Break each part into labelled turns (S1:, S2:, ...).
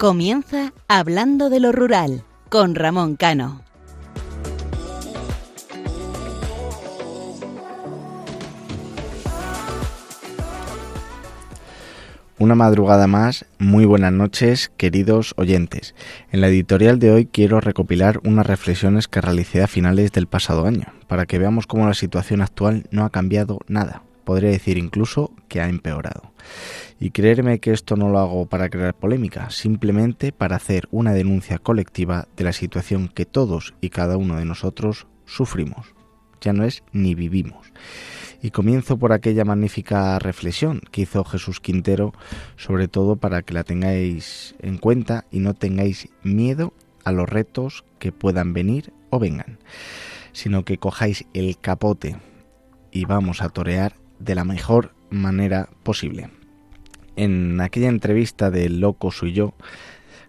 S1: Comienza Hablando de lo Rural con Ramón Cano.
S2: Una madrugada más, muy buenas noches, queridos oyentes. En la editorial de hoy quiero recopilar unas reflexiones que realicé a finales del pasado año, para que veamos cómo la situación actual no ha cambiado nada. Podría decir incluso que ha empeorado. Y creerme que esto no lo hago para crear polémica, simplemente para hacer una denuncia colectiva de la situación que todos y cada uno de nosotros sufrimos. Ya no es ni vivimos. Y comienzo por aquella magnífica reflexión que hizo Jesús Quintero, sobre todo para que la tengáis en cuenta y no tengáis miedo a los retos que puedan venir o vengan, sino que cojáis el capote y vamos a torear de la mejor manera posible. En aquella entrevista de Loco soy yo,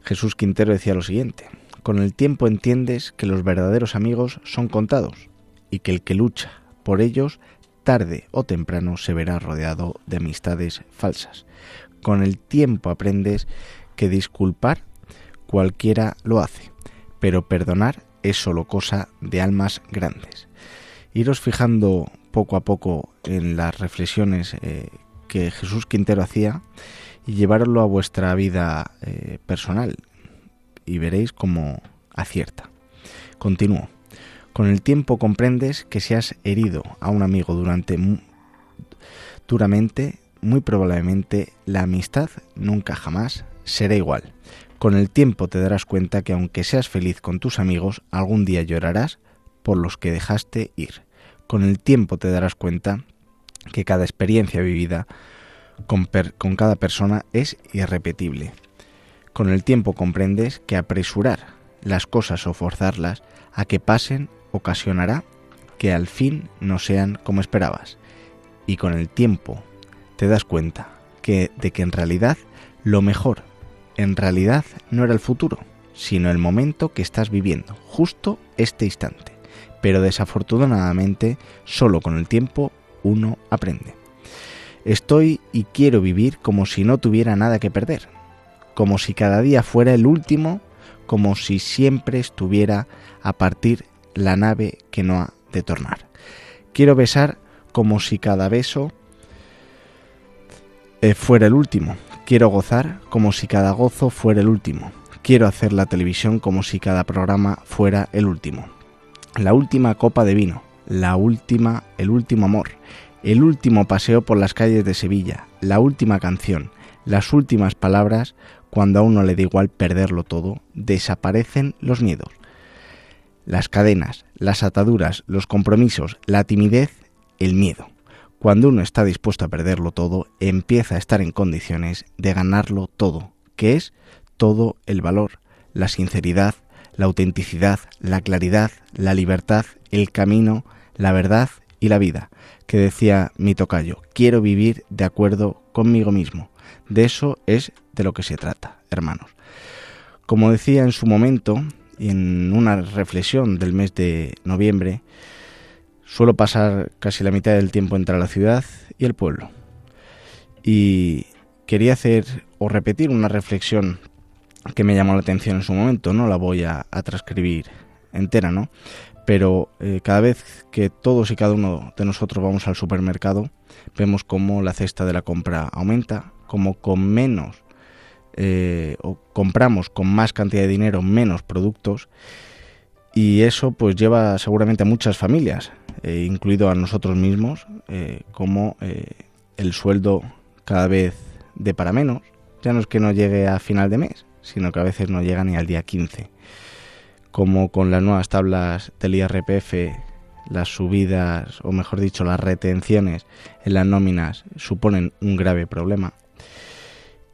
S2: Jesús Quintero decía lo siguiente, con el tiempo entiendes que los verdaderos amigos son contados y que el que lucha por ellos tarde o temprano se verá rodeado de amistades falsas. Con el tiempo aprendes que disculpar cualquiera lo hace, pero perdonar es solo cosa de almas grandes. Iros fijando poco a poco en las reflexiones eh, que Jesús Quintero hacía y llevarlo a vuestra vida eh, personal y veréis cómo acierta. Continúo. Con el tiempo comprendes que si has herido a un amigo durante duramente, muy probablemente la amistad nunca jamás será igual. Con el tiempo te darás cuenta que aunque seas feliz con tus amigos, algún día llorarás por los que dejaste ir. Con el tiempo te darás cuenta que cada experiencia vivida con, con, cada persona es irrepetible. Con el tiempo comprendes que apresurar las cosas o forzarlas a que pasen ocasionará que al fin no sean como esperabas. Y con el tiempo te das cuenta que de que en realidad lo mejor en realidad no era el futuro, sino el momento que estás viviendo, justo este instante. Pero desafortunadamente, solo con el tiempo uno aprende. Estoy y quiero vivir como si no tuviera nada que perder, como si cada día fuera el último, como si siempre estuviera a partir la nave que no ha de tornar. Quiero besar como si cada beso eh, fuera el último. Quiero gozar como si cada gozo fuera el último. Quiero hacer la televisión como si cada programa fuera el último. La última copa de vino, la última, el último amor, el último paseo por las calles de Sevilla, la última canción, las últimas palabras, cuando a uno le da igual perderlo todo, desaparecen los miedos. Las cadenas, las ataduras, los compromisos, la timidez, el miedo. Cuando uno está dispuesto a perderlo todo, empieza a estar en condiciones de ganarlo todo, que es todo el valor, la sinceridad, la autenticidad, la claridad, la libertad, el camino, la verdad y la vida, que decía mi tocayo, quiero vivir de acuerdo conmigo mismo. De eso es de lo que se trata, hermanos. Como decía en su momento, en una reflexión del mes de noviembre, suelo pasar casi la mitad del tiempo entre la ciudad y el pueblo. Y quería hacer o repetir una reflexión que me llamó la atención en su momento, no la voy a, transcribir entera, ¿no? Pero eh, cada vez que todos y cada uno de nosotros vamos al supermercado, vemos cómo la cesta de la compra aumenta, como con menos eh, o compramos con más cantidad de dinero menos productos y eso pues lleva seguramente a muchas familias, eh, incluido a nosotros mismos, como el sueldo cada vez de para menos, ya no es que no llegue a final de mes, sino que a veces no llega ni al día 15. Como con las nuevas tablas del IRPF, las subidas, o mejor dicho, las retenciones en las nóminas suponen un grave problema.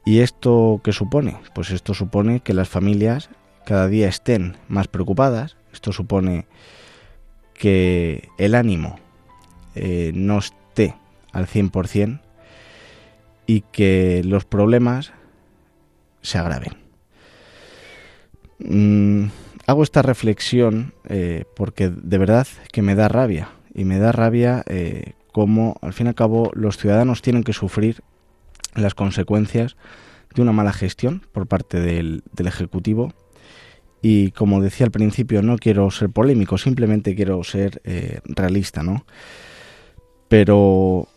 S2: ¿Y esto qué supone? Pues esto supone que las familias cada día estén más preocupadas, esto supone que el ánimo eh, no esté al 100% y que los problemas se agraven. Mm, hago esta reflexión eh, porque de verdad que me da rabia y me da rabia eh, cómo al fin y al cabo los ciudadanos tienen que sufrir las consecuencias de una mala gestión por parte del, Ejecutivo. Y como decía al principio, no quiero ser polémico, simplemente quiero ser eh, realista, ¿no? Pero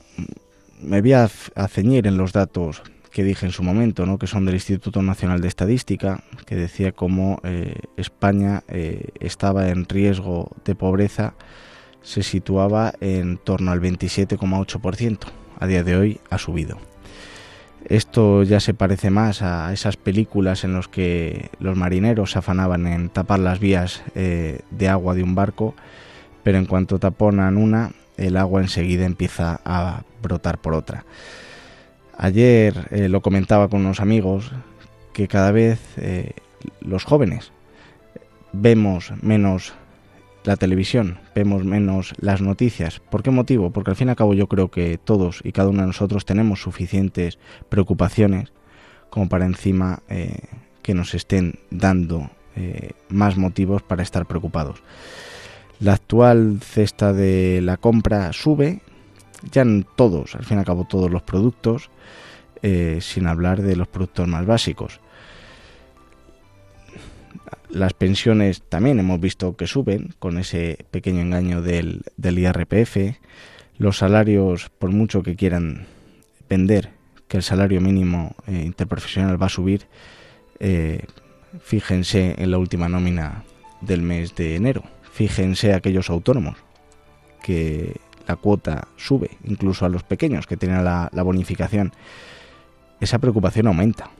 S2: me voy a, ceñir en los datos que dije en su momento, ¿no? que son del Instituto Nacional de Estadística, que decía cómo eh, España eh, estaba en riesgo de pobreza, se situaba en torno al 27,8%. A día de hoy ha subido. Esto ya se parece más a esas películas en las que los marineros se afanaban en tapar las vías eh, de agua de un barco, pero en cuanto taponan una, el agua enseguida empieza a brotar por otra. Ayer eh, lo comentaba con unos amigos que cada vez eh, los jóvenes vemos menos la televisión, vemos menos las noticias. ¿Por qué motivo? Porque al fin y al cabo yo creo que todos y cada uno de nosotros tenemos suficientes preocupaciones como para encima eh, que nos estén dando más motivos para estar preocupados. La actual cesta de la compra sube, ya en todos, al fin y al cabo todos los productos, eh, sin hablar de los productos más básicos. Las pensiones también hemos visto que suben con ese pequeño engaño del, IRPF. Los salarios, por mucho que quieran vender que el salario mínimo eh, interprofesional va a subir, eh, fíjense en la última nómina del mes de enero. Fíjense aquellos autónomos que la cuota sube, incluso a los pequeños que tienen la, bonificación. Esa preocupación aumenta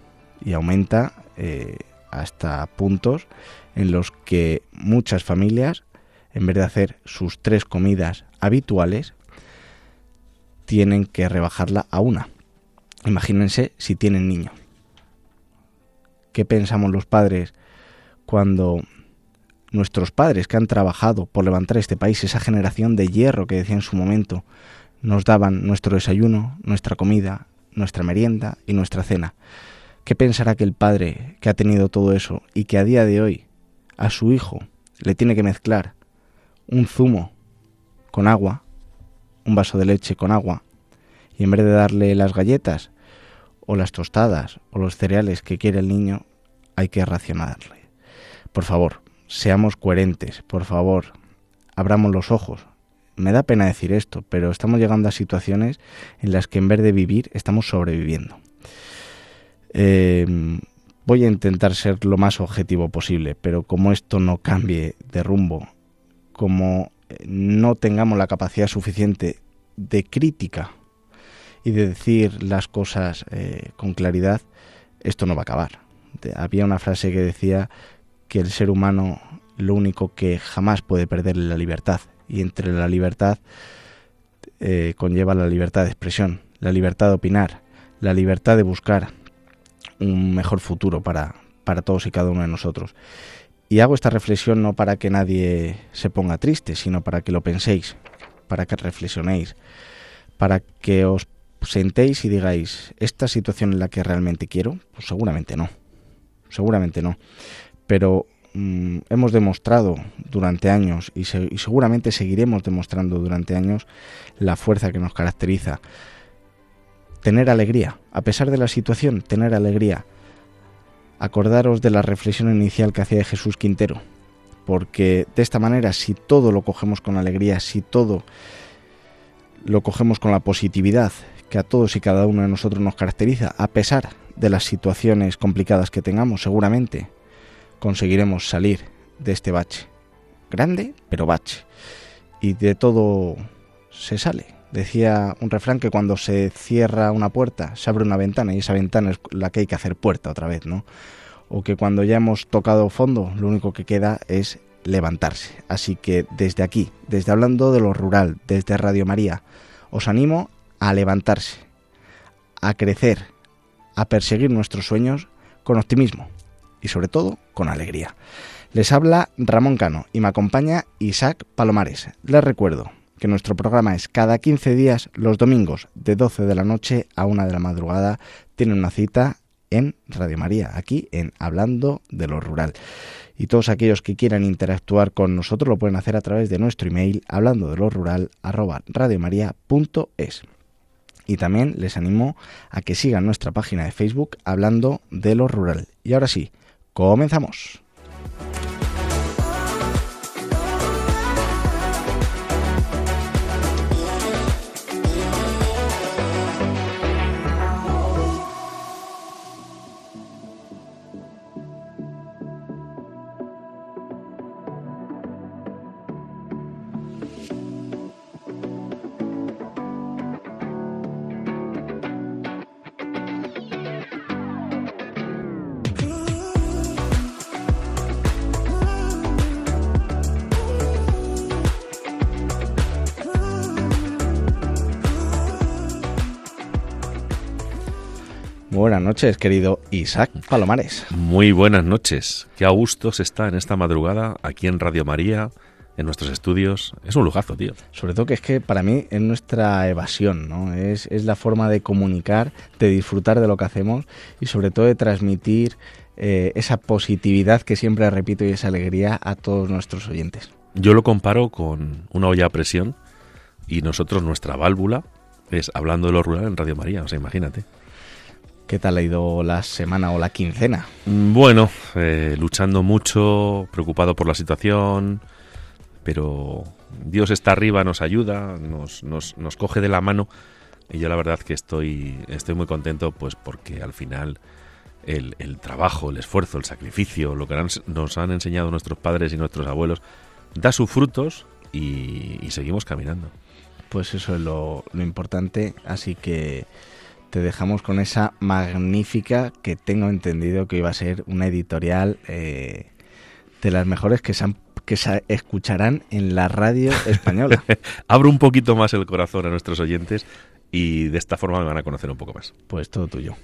S2: y aumenta eh, hasta puntos en los que muchas familias, en vez de hacer sus tres comidas habituales, tienen que rebajarla a una. Imagínense si tienen niños. ¿Qué pensamos los padres cuando nuestros padres que han trabajado por levantar este país, esa generación de hierro que decía en su momento, nos daban nuestro desayuno, nuestra comida, nuestra merienda y nuestra cena? ¿Qué pensará que el padre que ha tenido todo eso y que a día de hoy a su hijo le tiene que mezclar un zumo con agua, un vaso de leche con agua, y en vez de darle las galletas o las tostadas o los cereales que quiere el niño, hay que racionarle. Por favor, seamos coherentes, por favor, abramos los ojos. Me da pena decir esto, pero estamos llegando a situaciones en las que en vez de vivir estamos sobreviviendo. Em, voy a intentar ser lo más objetivo posible, pero como esto no cambie de rumbo, como eh, no tengamos la capacidad suficiente de crítica y de decir las cosas eh, con claridad, esto no va a acabar. Había una frase que decía que el ser humano lo único que jamás puede perder es la libertad, y entre la libertad eh, conlleva la libertad de expresión, la libertad de opinar, la libertad de buscar, un mejor futuro para, para todos y cada uno de nosotros. Y hago esta reflexión no para que nadie se ponga triste, sino para que lo penséis, para que reflexionéis, para que os sentéis y digáis, ¿esta situación es la que realmente quiero? Pues seguramente no, seguramente no. Pero mm, hemos demostrado durante años y, y seguramente seguiremos demostrando durante años la fuerza que nos caracteriza tener alegría, a pesar de la situación, tener alegría. Acordaros de la reflexión inicial que hacía Jesús Quintero, porque de esta manera, si todo lo cogemos con alegría, si todo lo cogemos con la positividad que a todos y cada uno de nosotros nos caracteriza, a pesar de las situaciones complicadas que tengamos, seguramente conseguiremos salir de este bache. Grande, pero bache. Y de todo se sale, Decía un refrán que cuando se cierra una puerta se abre una ventana y esa ventana es la que hay que hacer puerta otra vez, ¿no? O que cuando ya hemos tocado fondo lo único que queda es levantarse. Así que desde aquí, desde hablando de lo rural, desde Radio María, os animo a levantarse, a crecer, a perseguir nuestros sueños con optimismo y sobre todo con alegría. Les habla Ramón Cano y me acompaña Isaac Palomares. Les recuerdo, que nuestro programa es cada 15 días los domingos de 12 de la noche a 1 de la madrugada. Tiene una cita en Radio María, aquí en Hablando de lo Rural. Y todos aquellos que quieran interactuar con nosotros lo pueden hacer a través de nuestro email hablando de lo rural arroba radiomaria.es. Y también les animo a que sigan nuestra página de Facebook hablando de lo rural. Y ahora sí, comenzamos. Noches, querido Isaac Palomares.
S3: Muy buenas noches. Qué a gusto se está en esta madrugada aquí en Radio María, en nuestros estudios. Es un lujazo, tío.
S2: Sobre todo que es que para mí es nuestra evasión, ¿no? Es, es la forma de comunicar, de disfrutar de lo que hacemos y sobre todo de transmitir eh, esa positividad que siempre repito y esa alegría a todos nuestros oyentes.
S3: Yo lo comparo con una olla a presión y nosotros nuestra válvula es hablando de lo rural en Radio María, o sea, imagínate.
S2: ¿Qué tal ha ido la semana o la quincena?
S3: Mm, Bueno, eh, luchando mucho, preocupado por la situación, pero Dios está arriba, nos ayuda, nos, nos, nos coge de la mano y yo la verdad que estoy, estoy muy contento pues porque al final el, el trabajo, el esfuerzo, el sacrificio, lo que han- nos han enseñado nuestros padres y nuestros abuelos, da sus frutos y, y seguimos caminando.
S2: Pues eso es lo, lo importante, así que te dejamos con esa magnífica que tengo entendido que iba a ser una editorial eh, de las mejores que se, han- que se escucharán en la radio española.
S3: Abro un poquito más el corazón a nuestros oyentes y de esta forma me van a conocer un poco más.
S2: Pues todo tuyo.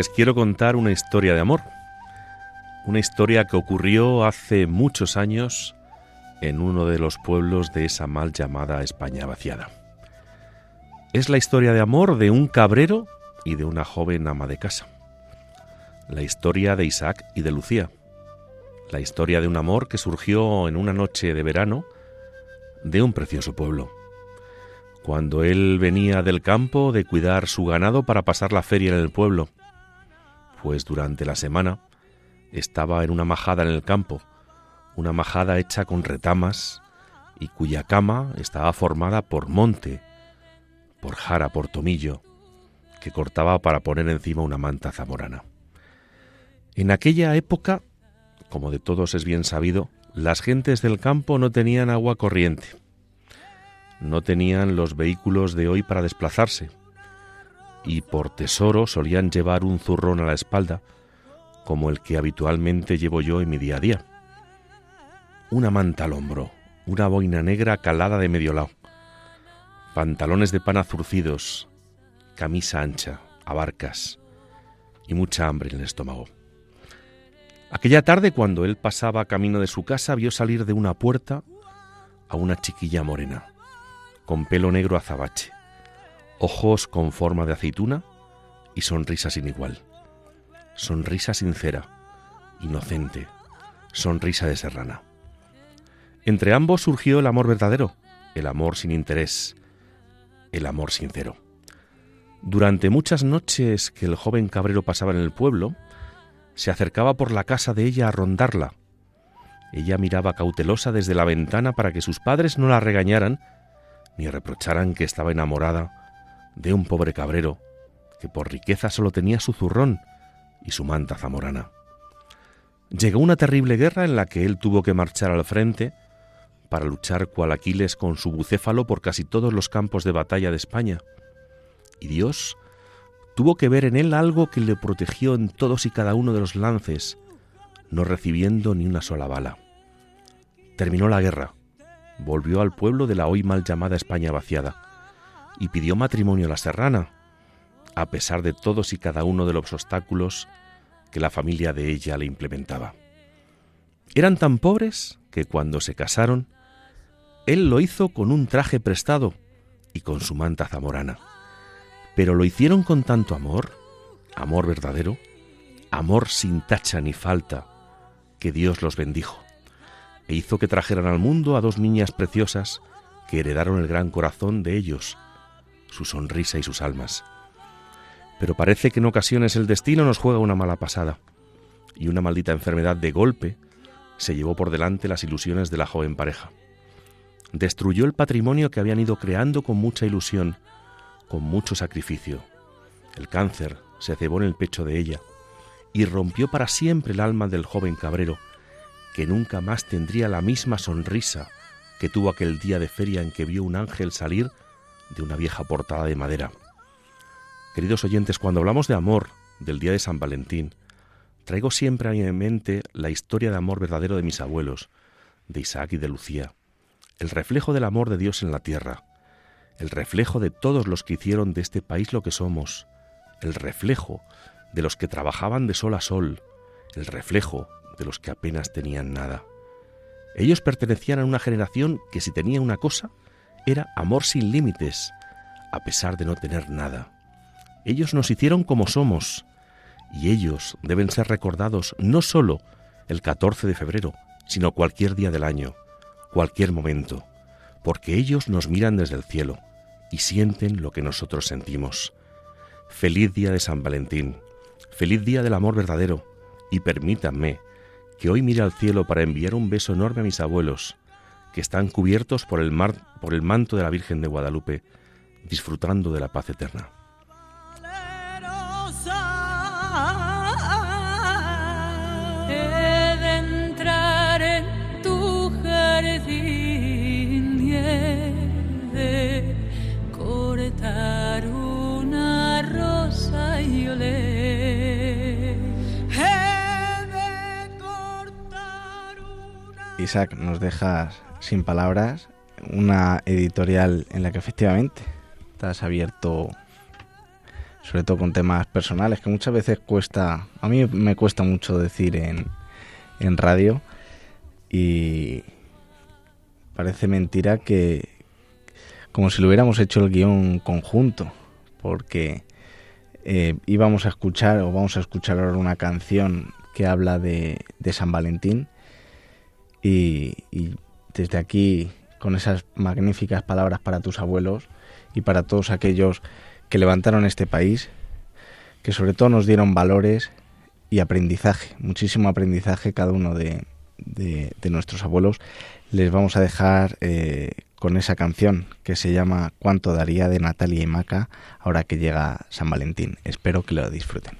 S3: Les quiero contar una historia de amor. Una historia que ocurrió hace muchos años en uno de los pueblos de esa mal llamada España vaciada. Es la historia de amor de un cabrero y de una joven ama de casa. La historia de Isaac y de Lucía. La historia de un amor que surgió en una noche de verano de un precioso pueblo cuando él venía del campo de cuidar su ganado para pasar la feria en el pueblo, pues durante la semana estaba en una majada en el campo, una majada hecha con retamas y cuya cama estaba formada por monte, por jara, por tomillo, que cortaba para poner encima una manta zamorana. En aquella época, como de todos es bien sabido, las gentes del campo no tenían agua corriente no tenían los vehículos de hoy para desplazarse, y por tesoro solían llevar un zurrón a la espalda, como el que habitualmente llevo yo en mi día a día. Una manta al hombro, una boina negra calada de medio lado, pantalones de pana zurcidos, camisa ancha, abarcas y mucha hambre en el estómago. Aquella tarde, cuando él pasaba camino de su casa, vio salir de una puerta a una chiquilla morena con pelo negro azabache, ojos con forma de aceituna y sonrisa sin igual. Sonrisa sincera, inocente, sonrisa de serrana. Entre ambos surgió el amor verdadero, el amor sin interés, el amor sincero. Durante muchas noches que el joven cabrero pasaba en el pueblo, se acercaba por la casa de ella a rondarla. Ella miraba cautelosa desde la ventana para que sus padres no la regañaran ni reprocharan que estaba enamorada de un pobre cabrero que por riqueza solo tenía su zurrón y su manta zamorana. Llegó una terrible guerra en la que él tuvo que marchar al frente para luchar cual Aquiles con su bucéfalo por casi todos los campos de batalla de España. Y Dios tuvo que ver en él algo que le protegió en todos y cada uno de los lances, no recibiendo ni una sola bala. Terminó la guerra, volvió al pueblo de la hoy mal llamada España vaciada, y pidió matrimonio a la serrana, a pesar de todos y cada uno de los obstáculos que la familia de ella le implementaba. Eran tan pobres que cuando se casaron, él lo hizo con un traje prestado y con su manta zamorana. Pero lo hicieron con tanto amor, amor verdadero, amor sin tacha ni falta, que Dios los bendijo e hizo que trajeran al mundo a dos niñas preciosas que heredaron el gran corazón de ellos, su sonrisa y sus almas. Pero parece que en ocasiones el destino nos juega una mala pasada, y una maldita enfermedad de golpe se llevó por delante las ilusiones de la joven pareja. Destruyó el patrimonio que habían ido creando con mucha ilusión, con mucho sacrificio. El cáncer se cebó en el pecho de ella y rompió para siempre el alma del joven cabrero, que nunca más tendría la misma sonrisa que tuvo aquel día de feria en que vio un ángel salir de una vieja portada de madera. Queridos oyentes, cuando hablamos de amor del día de San Valentín, traigo siempre a mi mente la historia de amor verdadero de mis abuelos, de Isaac y de Lucía, el reflejo del amor de Dios en la tierra, el reflejo de todos los que hicieron de este país lo que somos, el reflejo de los que trabajaban de sol a sol, el reflejo de los que apenas tenían nada. Ellos pertenecían a una generación que si tenía una cosa, era amor sin límites, a pesar de no tener nada. Ellos nos hicieron como somos, y ellos deben ser recordados no solo el 14 de febrero, sino cualquier día del año, cualquier momento, porque ellos nos miran desde el cielo y sienten lo que nosotros sentimos. Feliz día de San Valentín, feliz día del amor verdadero, y permítanme que hoy mire al cielo para enviar un beso enorme a mis abuelos, que están cubiertos por el, mar, por el manto de la Virgen de Guadalupe, disfrutando de la paz eterna.
S2: Isaac, nos dejas sin palabras una editorial en la que efectivamente estás abierto, sobre todo con temas personales, que muchas veces cuesta, a mí me cuesta mucho decir en, en radio y parece mentira que como si lo hubiéramos hecho el guion conjunto, porque eh, íbamos a escuchar o vamos a escuchar ahora una canción que habla de, de San Valentín y, desde aquí, con esas magníficas palabras para tus abuelos y para todos aquellos que levantaron este país, que sobre todo nos dieron valores y aprendizaje, muchísimo aprendizaje cada uno de, nuestros abuelos, les vamos a dejar eh, con esa canción que se llama Cuánto daría de Natalia y Maca ahora que llega San Valentín. Espero que lo disfruten.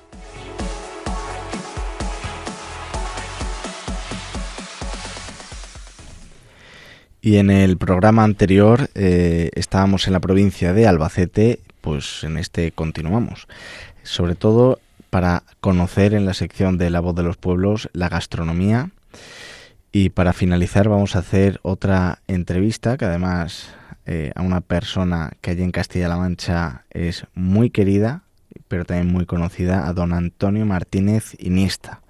S2: Y en el programa anterior eh, estábamos en la provincia de Albacete, pues en este continuamos. Sobre todo para conocer en la sección de La voz de los pueblos la gastronomía. Y para finalizar vamos a hacer otra entrevista que además eh, a una persona que allí en Castilla-La Mancha es muy querida, pero también muy conocida, a don Antonio Martínez Iniesta,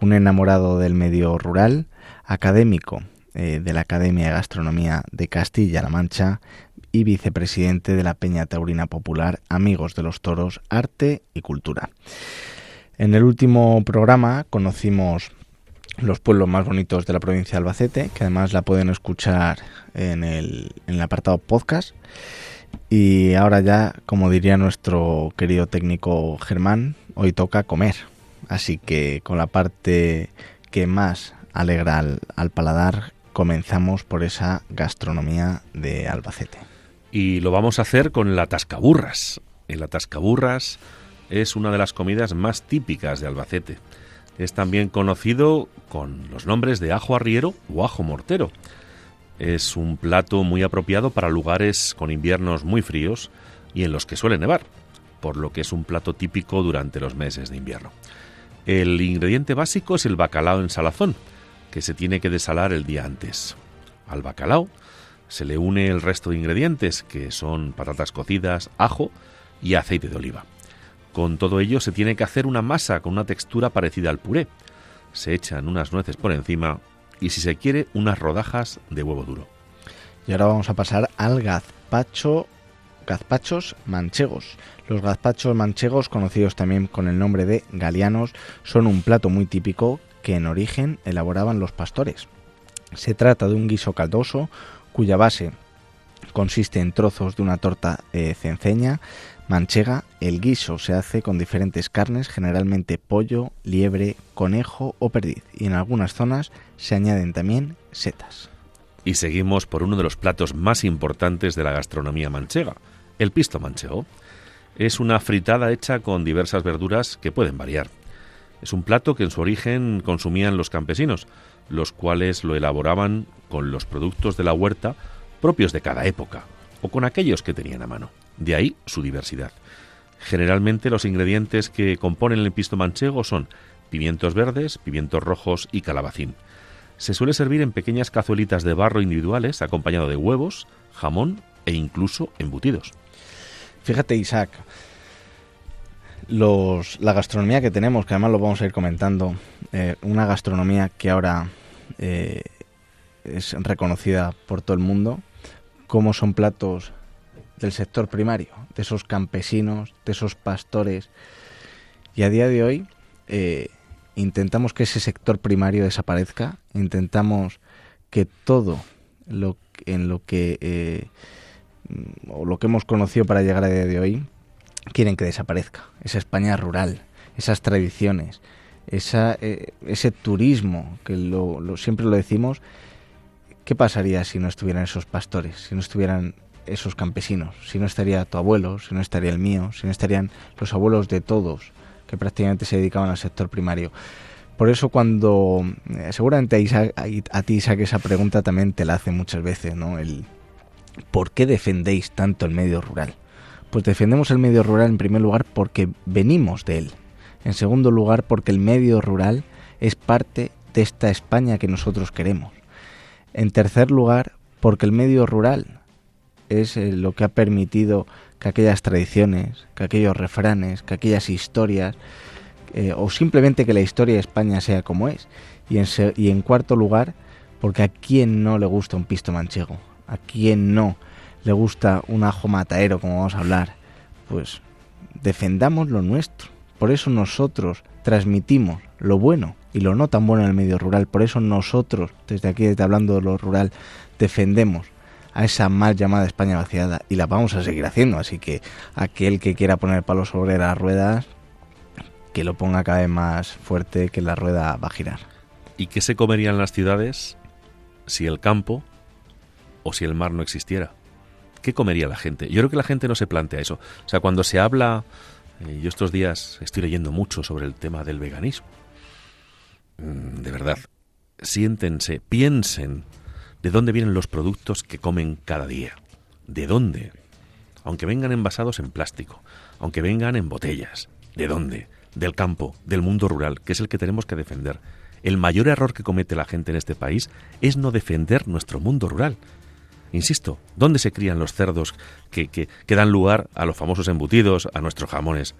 S2: un enamorado del medio rural, académico eh, de la Academia de Gastronomía de Castilla-La Mancha y vicepresidente de la Peña Taurina Popular Amigos de los Toros, Arte y Cultura. En el último programa conocimos los pueblos más bonitos de la provincia de Albacete, que además la pueden escuchar en el, en el apartado podcast. Y ahora ya, como diría nuestro querido técnico Germán, hoy toca comer. Así que con la parte que más alegra al, al paladar, comenzamos por esa gastronomía de Albacete.
S3: Y lo vamos a hacer con la tascaburras. El atascaburras es una de las comidas más típicas de Albacete. Es también conocido con los nombres de ajo arriero o ajo mortero. Es un plato muy apropiado para lugares con inviernos muy fríos y en los que suele nevar, por lo que es un plato típico durante los meses de invierno. El ingrediente básico es el bacalao en salazón, que se tiene que desalar el día antes. Al bacalao se le une el resto de ingredientes, que son patatas cocidas, ajo y aceite de oliva. Con todo ello se tiene que hacer una masa con una textura parecida al puré. Se echan unas nueces por encima y si se quiere unas rodajas de huevo duro.
S2: Y ahora vamos a pasar al gazpacho, gazpachos manchegos. Los gazpachos manchegos, conocidos también con el nombre de galianos, son un plato muy típico que en origen elaboraban los pastores. Se trata de un guiso caldoso cuya base consiste en trozos de una torta eh, cenceña manchega. El guiso se hace con diferentes carnes, generalmente pollo, liebre, conejo o perdiz, y en algunas zonas se añaden también setas.
S3: Y seguimos por uno de los platos más importantes de la gastronomía manchega, el pisto manchego. Es una fritada hecha con diversas verduras que pueden variar. Es un plato que en su origen consumían los campesinos, los cuales lo elaboraban con los productos de la huerta propios de cada época, o con aquellos que tenían a mano. De ahí su diversidad. Generalmente los ingredientes que componen el pisto manchego son pimientos verdes, pimientos rojos y calabacín. Se suele servir en pequeñas cazuelitas de barro individuales acompañado de huevos, jamón e incluso embutidos.
S2: Fíjate Isaac, los, la gastronomía que tenemos, que además lo vamos a ir comentando, eh, una gastronomía que ahora eh, es reconocida por todo el mundo, como son platos del sector primario, de esos campesinos, de esos pastores. Y a día de hoy eh, intentamos que ese sector primario desaparezca, intentamos que todo lo en lo que o lo que hemos conocido para llegar a día de hoy quieren que desaparezca. Esa España rural, esas tradiciones, esa, eh, ese turismo, que lo, siempre lo decimos, ¿qué pasaría si no estuvieran esos pastores, si no estuvieran esos campesinos, si no estaría tu abuelo, si no estaría el mío, si no estarían los abuelos de todos que prácticamente se dedicaban al sector primario. Por eso cuando eh, seguramente a, ti Isaac esa pregunta también te la hace muchas veces, ¿no? El ¿por qué defendéis tanto el medio rural? Pues defendemos el medio rural en primer lugar porque venimos de él. En segundo lugar porque el medio rural es parte de esta España que nosotros queremos. En tercer lugar porque el medio rural es eh, lo que ha permitido que aquellas tradiciones, que aquellos refranes, que aquellas historias, eh, o simplemente que la historia de España sea como es. Y en, y en cuarto lugar, porque a quién no le gusta un pisto manchego, a quién no le gusta un ajo mataero, como vamos a hablar, pues defendamos lo nuestro. Por eso nosotros transmitimos lo bueno y lo no tan bueno en el medio rural. Por eso nosotros, desde aquí, desde hablando de lo rural, defendemos a esa mal llamada España vaciada y la vamos a seguir haciendo. Así que aquel que quiera poner palos sobre las ruedas, que lo ponga cada vez más fuerte, que la rueda va a girar.
S3: ¿Y qué se comerían las ciudades si el campo o si el mar no existiera? ¿Qué comería la gente? Yo creo que la gente no se plantea eso. O sea, cuando se habla, eh, yo estos días estoy leyendo mucho sobre el tema del veganismo. Mm, de verdad, siéntense, piensen de dónde vienen los productos que comen cada día. ¿De dónde? Aunque vengan envasados en plástico, aunque vengan en botellas. ¿De dónde? Del campo, del mundo rural, que es el que tenemos que defender. El mayor error que comete la gente en este país es no defender nuestro mundo rural. Insisto, ¿dónde se crían los cerdos que, que, dan lugar a los famosos embutidos, a nuestros jamones?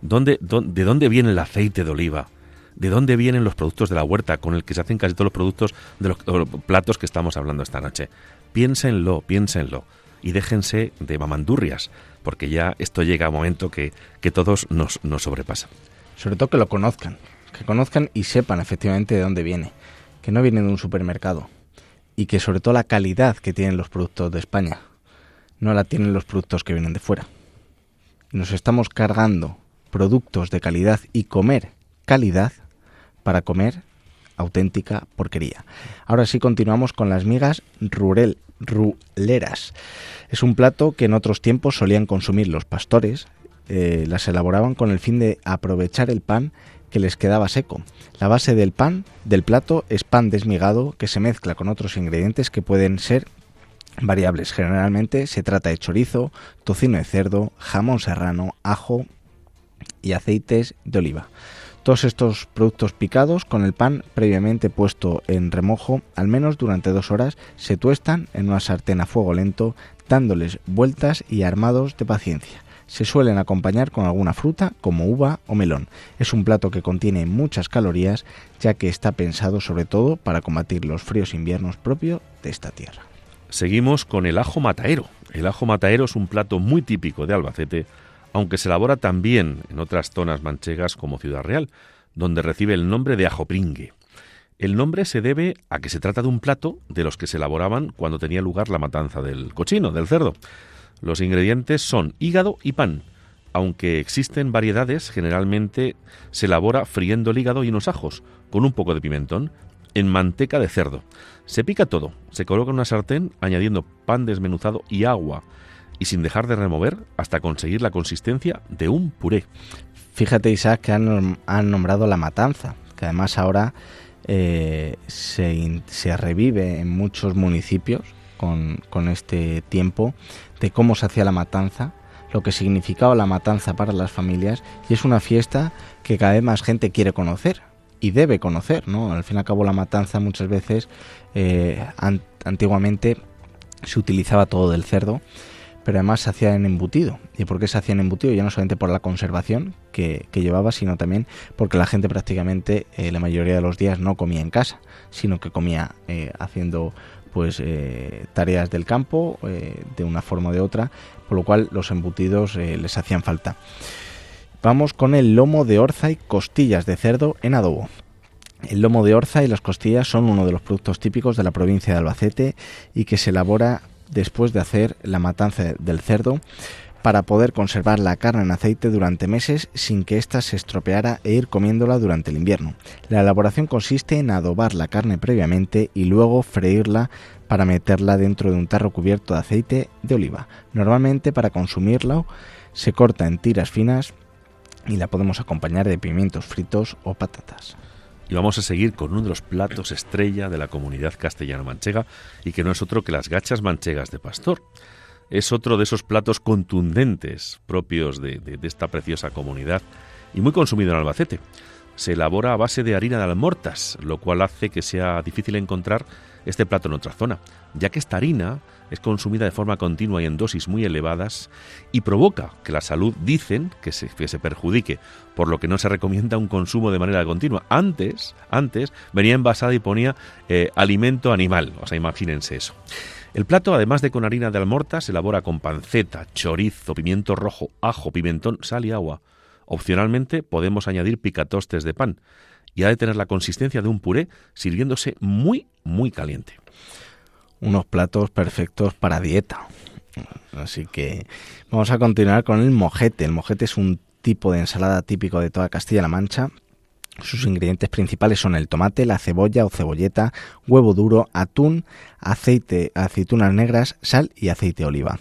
S3: ¿Dónde, ¿De dónde viene el aceite de oliva? de dónde vienen los productos de la huerta con el que se hacen casi todos los productos de los, platos que estamos hablando esta noche. Piénsenlo, piénsenlo y déjense de mamandurrias, porque ya esto llega a un momento que, que todos nos, nos sobrepasa.
S2: Sobre todo que lo conozcan, que conozcan y sepan efectivamente de dónde viene, que no viene de un supermercado y que sobre todo la calidad que tienen los productos de España no la tienen los productos que vienen de fuera. Nos estamos cargando productos de calidad y comer calidad para comer auténtica porquería. Ahora sí continuamos con las migas rurel, ruleras. Es un plato que en otros tiempos solían consumir los pastores. Eh, las elaboraban con el fin de aprovechar el pan que les quedaba seco. La base del pan del plato es pan desmigado que se mezcla con otros ingredientes que pueden ser variables. Generalmente se trata de chorizo, tocino de cerdo, jamón serrano, ajo y aceites de oliva. Todos estos productos picados con el pan previamente puesto en remojo, al menos durante dos horas, se tuestan en una sartén a fuego lento, dándoles vueltas y armados de paciencia. Se suelen acompañar con alguna fruta como uva o melón. Es un plato que contiene muchas calorías ya que está pensado sobre todo para combatir los fríos inviernos propios de esta tierra.
S3: Seguimos con el ajo mataero. El ajo mataero es un plato muy típico de Albacete aunque se elabora también en otras zonas manchegas como Ciudad Real, donde recibe el nombre de ajo pringue. El nombre se debe a que se trata de un plato de los que se elaboraban cuando tenía lugar la matanza del cochino, del cerdo. Los ingredientes son hígado y pan. Aunque existen variedades, generalmente se elabora friendo el hígado y unos ajos, con un poco de pimentón, en manteca de cerdo. Se pica todo, se coloca en una sartén añadiendo pan desmenuzado y agua y sin dejar de remover hasta conseguir la consistencia de un puré.
S2: Fíjate, Isaac, que han, nombrado la matanza, que además ahora eh, se, revive en muchos municipios con, con este tiempo de cómo se hacía la matanza, lo que significaba la matanza para las familias, y es una fiesta que cada vez más gente quiere conocer y debe conocer, ¿no? Al fin y al cabo la matanza muchas veces, eh, antiguamente se utilizaba todo del cerdo pero además se hacía en embutido. ¿Y por qué se hacía en embutido? Ya no solamente por la conservación que, llevaba, sino también porque la gente prácticamente eh, la mayoría de los días no comía en casa, sino que comía eh, haciendo pues eh, tareas del campo de una forma o de otra, por lo cual los embutidos les hacían falta. Vamos con el lomo de orza y costillas de cerdo en adobo. El lomo de orza y las costillas son uno de los productos típicos de la provincia de Albacete y que se elabora después de hacer la matanza del cerdo para poder conservar la carne en aceite durante meses sin que ésta se estropeara e ir comiéndola durante el invierno. La elaboración consiste en adobar la carne previamente y luego freírla para meterla dentro de un tarro cubierto de aceite de oliva. Normalmente para consumirla se corta en tiras finas y la podemos acompañar de pimientos fritos o patatas.
S3: Y vamos a seguir con uno de los platos estrella de la comunidad castellano-manchega y que no es otro que las gachas manchegas de pastor. Es otro de esos platos contundentes propios de, esta preciosa comunidad y muy consumido en Albacete. Se elabora a base de harina de almortas, lo cual hace que sea difícil encontrar este plato en otra zona, ya que esta harina es consumida de forma continua y en dosis muy elevadas y provoca que la salud dicen que se, se perjudique, por lo que no se recomienda un consumo de manera continua. Antes, antes venía envasada y ponía eh, alimento animal, o sea, imagínense eso. El plato, además de con harina de almorta, se elabora con panceta, chorizo, pimiento rojo, ajo, pimentón, sal y agua. Opcionalmente podemos añadir picatostes de pan y ha de tener la consistencia de un puré sirviéndose muy, muy caliente
S2: unos platos perfectos para dieta. Así que vamos a continuar con el mojete. El mojete es un tipo de ensalada típico de toda Castilla-La Mancha. Sus ingredientes principales son el tomate, la cebolla o cebolleta, huevo duro, atún, aceite, aceitunas negras, sal y aceite de oliva.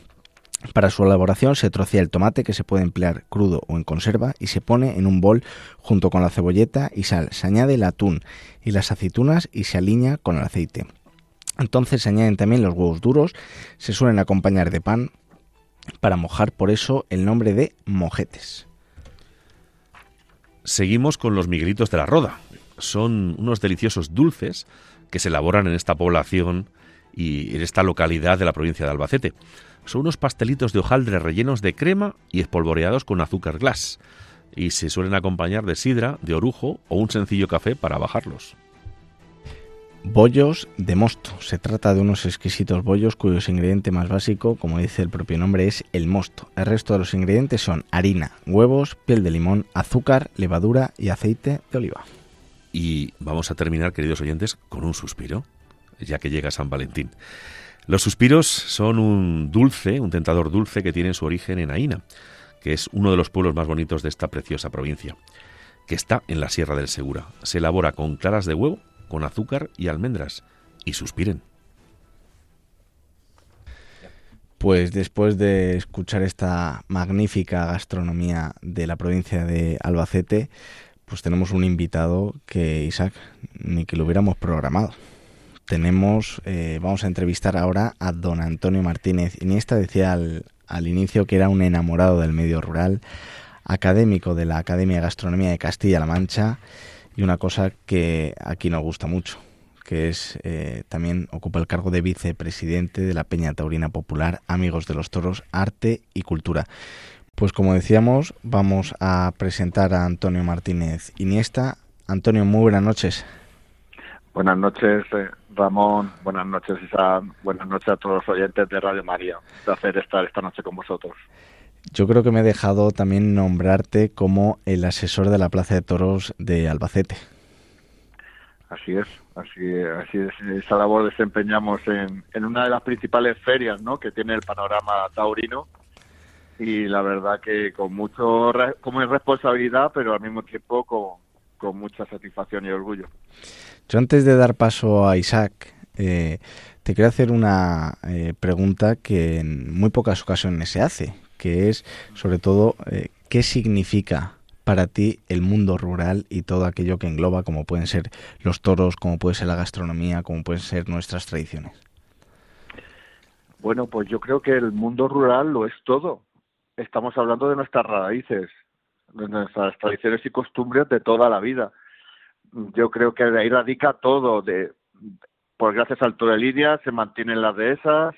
S2: Para su elaboración se trocea el tomate que se puede emplear crudo o en conserva y se pone en un bol junto con la cebolleta y sal. Se añade el atún y las aceitunas y se alinea con el aceite. Entonces se añaden también los huevos duros, se suelen acompañar de pan para mojar por eso el nombre de mojetes.
S3: Seguimos con los miguelitos de la roda. Son unos deliciosos dulces que se elaboran en esta población y en esta localidad de la provincia de Albacete. Son unos pastelitos de hojaldre rellenos de crema y espolvoreados con azúcar glass y se suelen acompañar de sidra, de orujo o un sencillo café para bajarlos.
S2: Bollos de mosto. Se trata de unos exquisitos bollos cuyos ingrediente más básico, como dice el propio nombre, es el mosto. El resto de los ingredientes son harina, huevos, piel de limón, azúcar, levadura y aceite de oliva.
S3: Y vamos a terminar, queridos oyentes, con un suspiro, ya que llega San Valentín. Los suspiros son un dulce, un tentador dulce que tiene su origen en Aina, que es uno de los pueblos más bonitos de esta preciosa provincia, que está en la Sierra del Segura. Se elabora con claras de huevo con azúcar y almendras y suspiren.
S2: Pues después de escuchar esta magnífica gastronomía de la provincia de Albacete, pues tenemos un invitado que Isaac ni que lo hubiéramos programado. Tenemos, eh, vamos a entrevistar ahora a don Antonio Martínez Iniesta. Decía al, al inicio que era un enamorado del medio rural, académico de la Academia de Gastronomía de Castilla-La Mancha y una cosa que aquí nos gusta mucho, que es eh, también ocupa el cargo de vicepresidente de la Peña Taurina Popular, Amigos de los Toros, Arte y Cultura. Pues como decíamos, vamos a presentar a Antonio Martínez Iniesta. Antonio, muy buenas noches.
S4: Buenas noches, eh, Ramón. Buenas noches, Isa. Buenas noches a todos los oyentes de Radio María. Un placer estar esta noche con vosotros.
S2: Yo creo que me he dejado también nombrarte como el asesor de la Plaza de Toros de Albacete.
S4: Así es, así, así es. Esa labor desempeñamos en, en una de las principales ferias ¿no? que tiene el panorama taurino y la verdad que con mucho como responsabilidad, pero al mismo tiempo con, con mucha satisfacción y orgullo.
S2: Yo antes de dar paso a Isaac, eh, te quiero hacer una eh, pregunta que en muy pocas ocasiones se hace, que es sobre todo eh, qué significa para ti el mundo rural y todo aquello que engloba, como pueden ser los toros, como puede ser la gastronomía, como pueden ser nuestras tradiciones.
S4: Bueno, pues yo creo que el mundo rural lo es todo. Estamos hablando de nuestras raíces, de nuestras tradiciones y costumbres de toda la vida. Yo creo que de ahí radica todo. De, pues gracias al Toro de Lidia se mantienen las dehesas,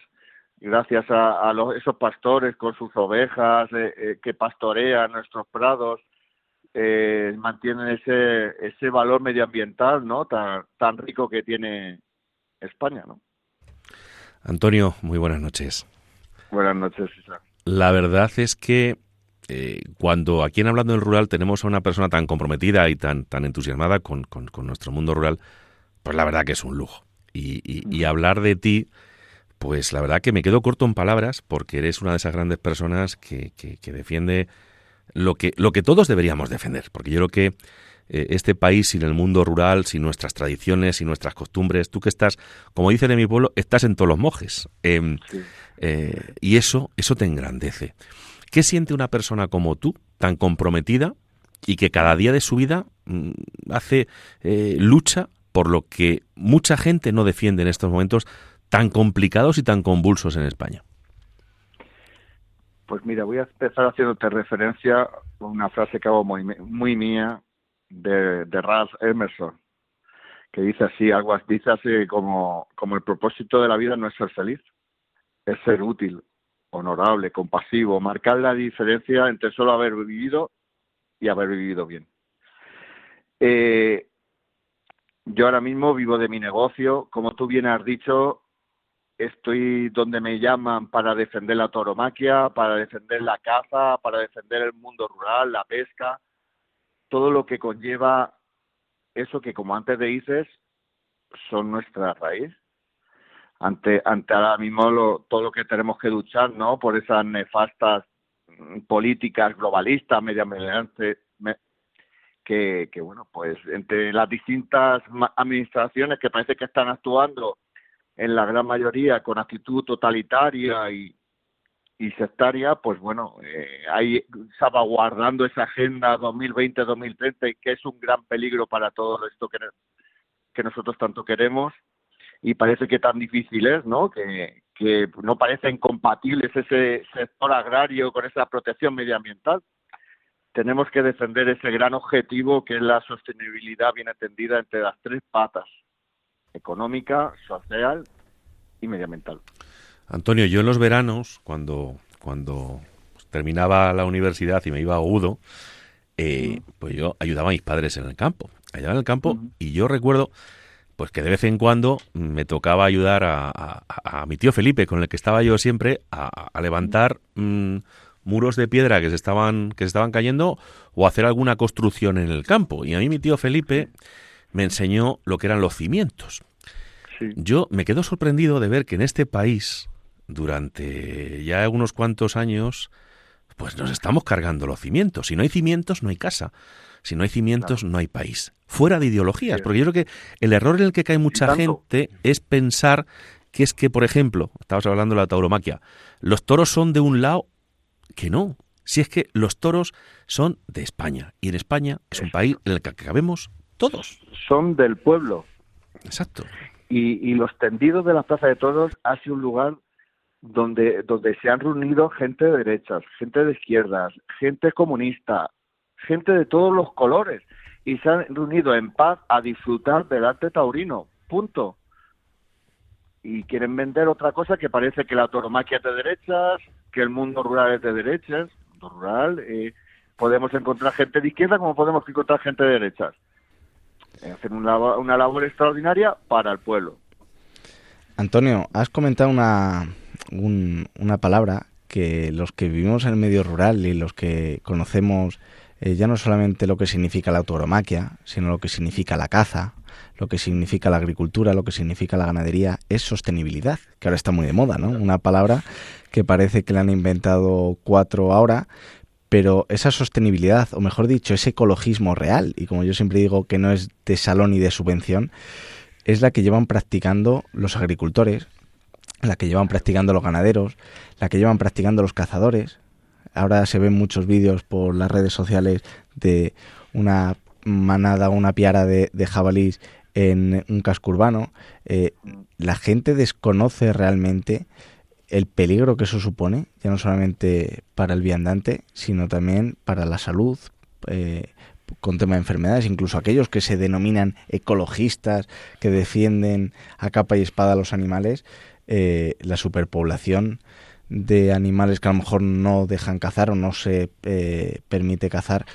S4: gracias a, los, esos pastores con sus ovejas eh, eh, que pastorean nuestros prados, eh, mantienen ese, ese valor medioambiental no tan, tan rico que tiene España. ¿no?
S3: Antonio, muy buenas noches.
S4: Buenas noches, Isaac.
S3: La verdad es que cuando aquí en Hablando del Rural tenemos a una persona tan comprometida y tan, tan entusiasmada con, con, nuestro mundo rural, pues la verdad que es un lujo. Y, y, y hablar de ti pues la verdad que me quedo corto en palabras porque eres una de esas grandes personas que, que, defiende lo que, lo que todos deberíamos defender. Porque yo creo que eh, este país sin el mundo rural, sin nuestras tradiciones, sin nuestras costumbres, tú que estás, como dicen en mi pueblo, estás en todos los mojes. Em, eh, y eso, eso te engrandece. ¿Qué siente una persona como tú, tan comprometida y que cada día de su vida mm, hace eh, lucha por lo que mucha gente no defiende en estos momentos tan complicados y tan convulsos en España.
S4: Pues mira, voy a empezar haciéndote referencia a una frase que hago muy, muy mía de, de Ralph Emerson, que dice así, algo así como, como el propósito de la vida no es ser feliz, es ser útil, honorable, compasivo, marcar la diferencia entre solo haber vivido y haber vivido bien. Eh, yo ahora mismo vivo de mi negocio, como tú bien has dicho, estoy donde me llaman para defender la tauromaquia, para defender la caza, para defender el mundo rural, la pesca, todo lo que conlleva eso que como antes dices son nuestra raíz. Ante, ante ahora mismo lo, todo lo que tenemos que luchar, ¿no? Por esas nefastas mm, políticas globalistas, medioambientales, que, que, bueno, pues entre las distintas administraciones que parece que están actuando en la gran mayoría con actitud totalitaria y, sectaria, pues bueno, eh, hay salvaguardando esa agenda 2020-2030 y que es un gran peligro para todo esto que, nosotros tanto queremos y parece que tan difícil es, ¿no? Que no parecen compatibles ese sector agrario con esa protección medioambiental. Tenemos que defender ese gran objetivo que es la sostenibilidad bien atendida entre las tres patas económica, social y medioambiental.
S3: Antonio, yo en los veranos, cuando, cuando terminaba la universidad y me iba a Udo, eh, pues yo ayudaba a mis padres en el campo. Ayudaba en el campo y yo recuerdo pues que de vez en cuando me tocaba ayudar a, mi tío Felipe, con el que estaba yo siempre, a, levantar mm, muros de piedra que se estaban que se estaban cayendo o hacer alguna construcción en el campo. Y a mí mi tío Felipe me enseñó lo que eran los cimientos. Yo me quedo sorprendido de ver que en este país, durante ya unos cuantos años, pues nos estamos cargando los cimientos. Si no hay cimientos, no hay casa. Si no hay cimientos, no hay país. Fuera de ideologías, porque yo creo que el error en el que cae mucha gente es pensar que es que, por ejemplo, estabas hablando de la tauromaquia, los toros son de un lado que no. Si es que los toros son de España y en España es un país en el que cabemos todos.
S4: Son del pueblo.
S3: Exacto.
S4: Y, y los tendidos de la Plaza de Toros ha sido un lugar donde, donde se han reunido gente de derechas, gente de izquierdas, gente comunista, gente de todos los colores y se han reunido en paz a disfrutar del arte taurino. Punto. Y quieren vender otra cosa que parece que la toromaquia es de derechas, que el mundo rural es de derechas. Mundo rural, eh, podemos encontrar gente de izquierda como podemos encontrar gente de derechas. Hacer una, una labor extraordinaria para el pueblo.
S2: Antonio, has comentado una, una palabra que los que vivimos en el medio rural y los que conocemos eh, ya no solamente lo que significa la autoromaquia, sino lo que significa la caza, lo que significa la agricultura, lo que significa la ganadería, es sostenibilidad, que ahora está muy de moda, ¿no? Una palabra que parece que la han inventado cuatro ahora, pero esa sostenibilidad, o mejor dicho, ese ecologismo real, y como yo siempre digo que no es de salón y de subvención, es la que llevan practicando los agricultores, la que llevan practicando los ganaderos, la que llevan practicando los cazadores. Ahora se ven muchos vídeos por las redes sociales de una manada una piara de, jabalís en un casco urbano. Eh, la gente desconoce realmente el peligro que eso supone, ya no solamente para el viandante, sino también para la salud, eh, con tema de enfermedades, incluso aquellos que se denominan ecologistas, que defienden a capa y espada a los animales, eh, la superpoblación de animales que a lo mejor no dejan cazar o no se eh, permite cazar,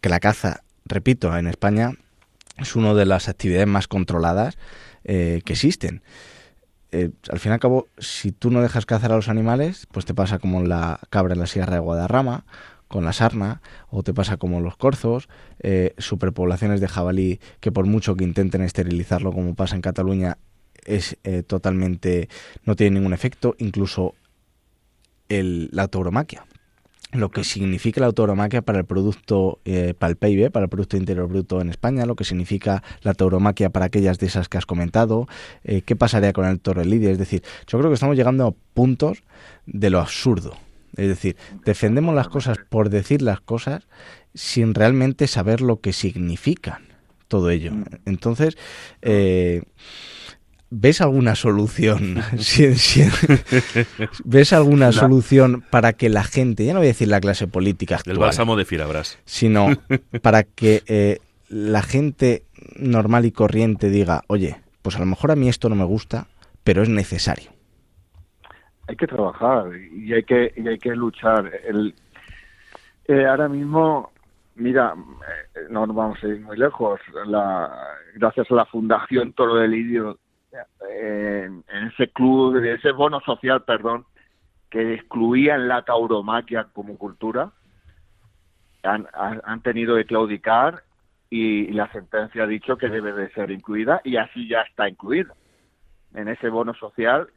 S2: que la caza, repito, en España es una de las actividades más controladas que existen. Eh, al fin y al cabo, si tú no dejas cazar a los animales, pues te pasa como la cabra en la Sierra de Guadarrama, con la sarna, o te pasa como los corzos, eh, superpoblaciones de jabalí que por mucho que intenten esterilizarlo como pasa en Cataluña, es eh, totalmente, no tiene ningún efecto, incluso el, la tauromaquia lo que significa la tauromaquia para el producto, eh, para el PIB, para el Producto Interior Bruto en España, lo que significa la tauromaquia para aquellas de esas que has comentado, eh, qué pasaría con el toro lidia. Es decir, yo creo que estamos llegando a puntos de lo absurdo, Es decir, defendemos las cosas por decir las cosas sin realmente saber lo que significan todo ello. Mm. Entonces, eh, ¿ves alguna solución? ¿Ves alguna solución para que la gente, ya no voy a decir la clase política actual,
S3: el bálsamo de Firabras,
S2: sino para que eh, la gente normal y corriente diga, oye, pues a lo mejor a mí esto no me gusta, pero es necesario?
S4: Hay que trabajar y hay que, y hay que luchar. El, eh, ahora mismo Mira, eh, no nos vamos a ir muy lejos. La, gracias a la Fundación Toro del Lidio, en ese club, ese bono social, perdón, que excluía en la tauromaquia como cultura, han, han tenido que claudicar y, la sentencia ha dicho que debe de ser incluida y así ya está incluida en ese bono social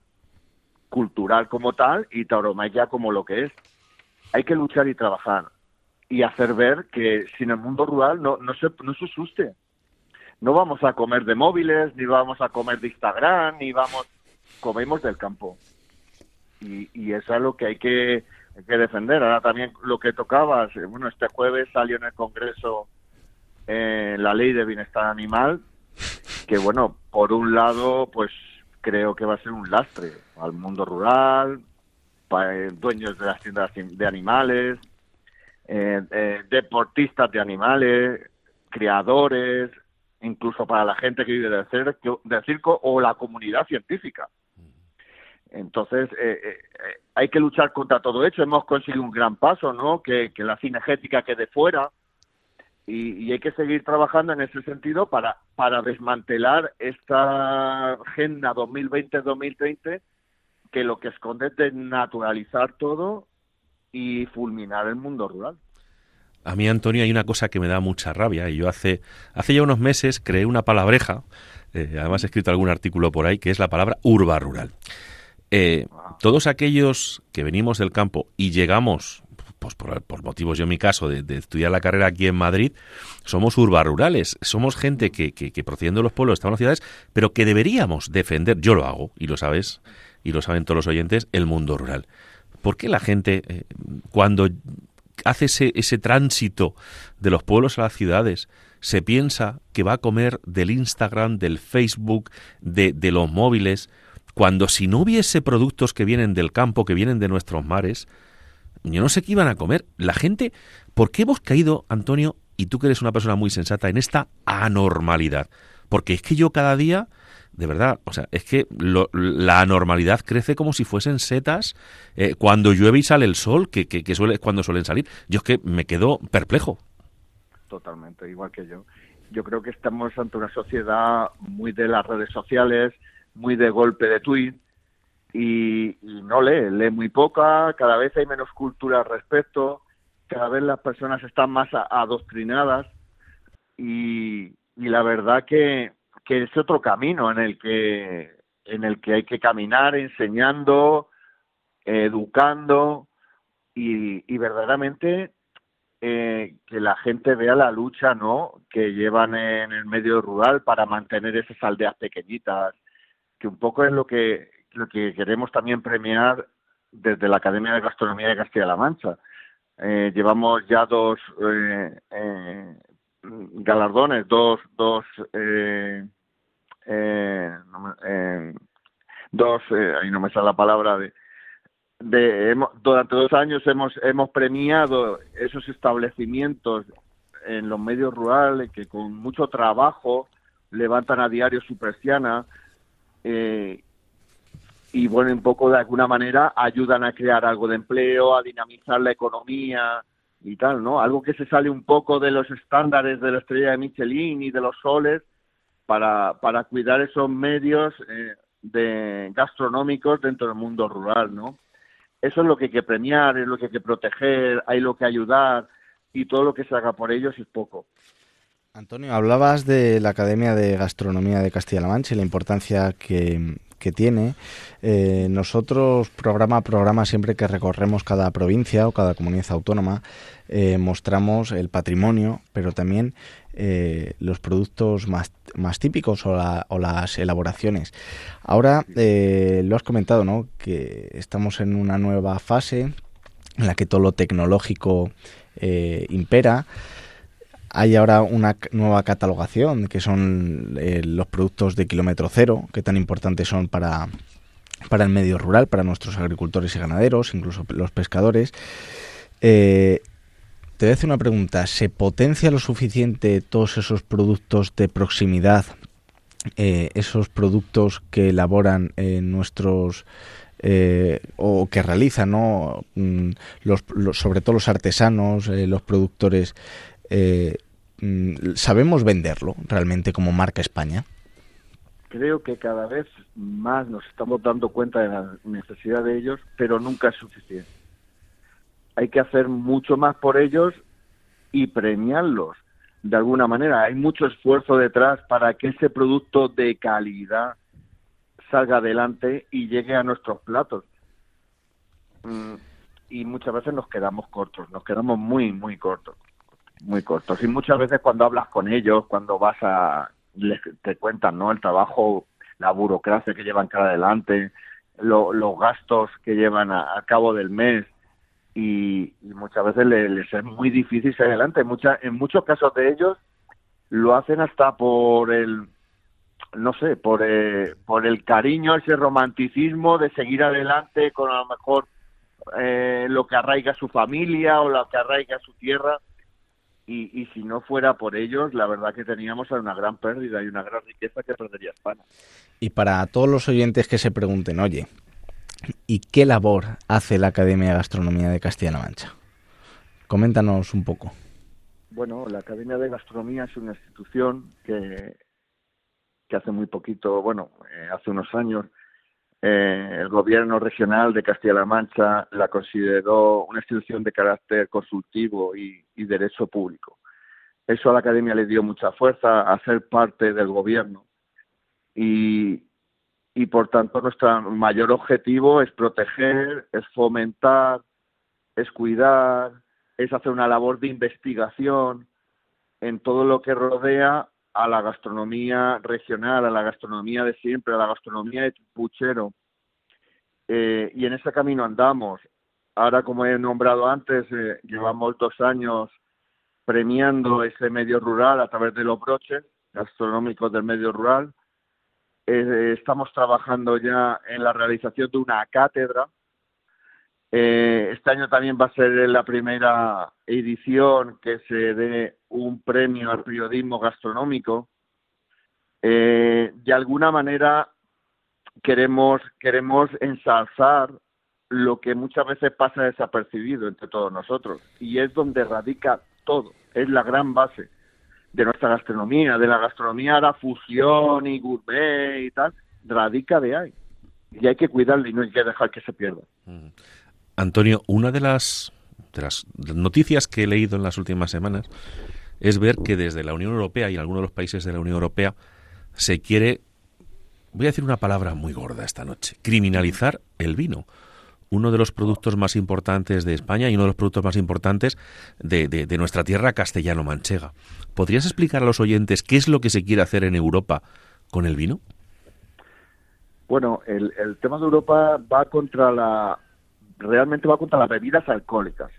S4: cultural como tal y tauromaquia como lo que es. Hay que luchar y trabajar y hacer ver que sin el mundo rural no, no, se, no se asuste. No vamos a comer de móviles, ni vamos a comer de Instagram, ni vamos, comemos del campo. Y, y eso es lo que hay que, que defender. Ahora también lo que tocabas, eh, bueno, este jueves salió en el Congreso eh, la ley de bienestar animal, que bueno, por un lado, pues creo que va a ser un lastre al mundo rural, para eh, dueños de las tiendas de animales, eh, deportistas de animales, criadores, incluso para la gente que vive del circo, circo o la comunidad científica. Entonces, eh, eh, hay que luchar contra todo eso. Hemos conseguido un gran paso, ¿no? Que, la cinegética quede fuera y, y, hay que seguir trabajando en ese sentido para, para desmantelar esta agenda 2020-2030 que lo que esconde es de naturalizar todo y fulminar el mundo rural.
S3: A mí, Antonio, hay una cosa que me da mucha rabia y yo hace, hace ya unos meses creé una palabreja, eh, además he escrito algún artículo por ahí, que es la palabra urba rural. Eh, todos aquellos que venimos del campo y llegamos, pues por, motivos, yo en mi caso, de, estudiar la carrera aquí en Madrid, somos urba rurales, somos gente que, que, que procediendo de los pueblos estamos en las ciudades, pero que deberíamos defender, yo lo hago, y lo sabes, y lo saben todos los oyentes, el mundo rural. ¿Por qué la gente, eh, cuando hace ese, ese tránsito de los pueblos a las ciudades, se piensa que va a comer del Instagram, del Facebook, de, de los móviles, cuando si no hubiese productos que vienen del campo, que vienen de nuestros mares, yo no sé qué iban a comer. La gente, ¿por qué hemos caído, Antonio, y tú que eres una persona muy sensata, en esta anormalidad? Porque es que yo cada día de verdad, o sea, es que la anormalidad crece como si fuesen setas eh, cuando llueve y sale el sol, que, que, suele, cuando suelen salir. Yo es que me quedo perplejo.
S4: Totalmente, igual que yo. Yo creo que estamos ante una sociedad muy de las redes sociales, muy de golpe de tweet, y, no lee, lee muy poca, cada vez hay menos cultura al respecto, cada vez las personas están más adoctrinadas, y la verdad que que es otro camino en el que en el que hay que caminar enseñando educando y, y verdaderamente eh, que la gente vea la lucha no que llevan en el medio rural para mantener esas aldeas pequeñitas que un poco es lo que lo que queremos también premiar desde la Academia de Gastronomía de Castilla-La Mancha. Eh, llevamos ya dos eh, eh, galardones, dos, dos, eh, eh, eh, dos, eh, ahí no me sale la palabra de, de hemos, durante dos años hemos hemos premiado esos establecimientos en los medios rurales que con mucho trabajo levantan a diario su persiana eh, y bueno un poco de alguna manera ayudan a crear algo de empleo a dinamizar la economía y tal, ¿no? Algo que se sale un poco de los estándares de la estrella de Michelin y de los soles para, para cuidar esos medios eh, de gastronómicos dentro del mundo rural, ¿no? Eso es lo que hay que premiar, es lo que hay que proteger, hay lo que ayudar y todo lo que se haga por ellos es poco.
S2: Antonio, hablabas de la Academia de Gastronomía de Castilla-La Mancha y la importancia que, tiene. Eh, nosotros, programa a programa, siempre que recorremos cada provincia o cada comunidad autónoma, eh, mostramos el patrimonio, pero también eh, los productos más, más típicos o, las elaboraciones. Ahora lo has comentado, ¿no? Que estamos en una nueva fase en la que todo lo tecnológico eh, impera. Hay ahora una nueva catalogación que son eh, los productos de kilómetro cero, que tan importantes son para, para el medio rural, para nuestros agricultores y ganaderos, incluso los pescadores. Eh, te voy a hacer una pregunta. ¿Se potencia lo suficiente todos esos productos de proximidad, esos productos que elaboran nuestros eh, o que realizan, ¿no? Mm, los, sobre todo los artesanos, eh, los productores, eh, mm, ¿sabemos venderlo realmente como marca España?
S4: Creo que cada vez más nos estamos dando cuenta de la necesidad de ellos, pero nunca es suficiente. Hay que hacer mucho más por ellos y premiarlos de alguna manera. Hay mucho esfuerzo detrás para que ese producto de calidad salga adelante y llegue a nuestros platos. Mm, y muchas veces nos quedamos cortos, nos quedamos muy, muy cortos, muy cortos. Y muchas veces cuando hablas con ellos, cuando vas a, les, te cuentan, ¿no? El trabajo, la burocracia que llevan cada adelante, los gastos que llevan a, cabo del mes, y, muchas veces les, es muy difícil salir adelante. Mucha, en muchos casos de ellos lo hacen hasta por el no sé, por, eh, por el cariño, ese romanticismo de seguir adelante con a lo mejor eh, lo que arraiga su familia o lo que arraiga su tierra. Y, y si no fuera por ellos, la verdad que teníamos una gran pérdida y una gran riqueza que perdería España.
S2: Y para todos los oyentes que se pregunten, oye, ¿y qué labor hace la Academia de Gastronomía de Castilla-La Mancha? Coméntanos un poco.
S4: Bueno, la Academia de Gastronomía es una institución que hace muy poquito, bueno, eh, hace unos años, eh, el gobierno regional de Castilla-La Mancha la consideró una institución de carácter consultivo y, derecho público. Eso a la academia le dio mucha fuerza a ser parte del gobierno y, y por tanto nuestro mayor objetivo es proteger, es fomentar, es cuidar, es hacer una labor de investigación en todo lo que rodea a la gastronomía regional, a la gastronomía de siempre, a la gastronomía de puchero. Eh, y en ese camino andamos. Ahora, como he nombrado antes, eh, llevamos dos años premiando ese medio rural a través de los broches gastronómicos del medio rural. Eh, estamos trabajando ya en la realización de una cátedra eh, este año también va a ser la primera edición que se dé un premio al periodismo gastronómico. Eh, de alguna manera queremos, queremos ensalzar lo que muchas veces pasa desapercibido entre todos nosotros y es donde radica todo, es la gran base de nuestra gastronomía, de la gastronomía la fusión y gourmet y tal, radica de ahí. Y hay que cuidarla y no hay que dejar que se pierda. Mm.
S3: Antonio, una de las, de las noticias que he leído en las últimas semanas es ver que desde la Unión Europea y algunos de los países de la Unión Europea se quiere, voy a decir una palabra muy gorda esta noche, criminalizar el vino uno de los productos más importantes de España y uno de los productos más importantes de, de, nuestra tierra castellano-manchega. ¿Podrías explicar a los oyentes qué es lo que se quiere hacer en Europa con el vino?
S4: Bueno, el, el tema de Europa va contra la realmente va contra las bebidas alcohólicas.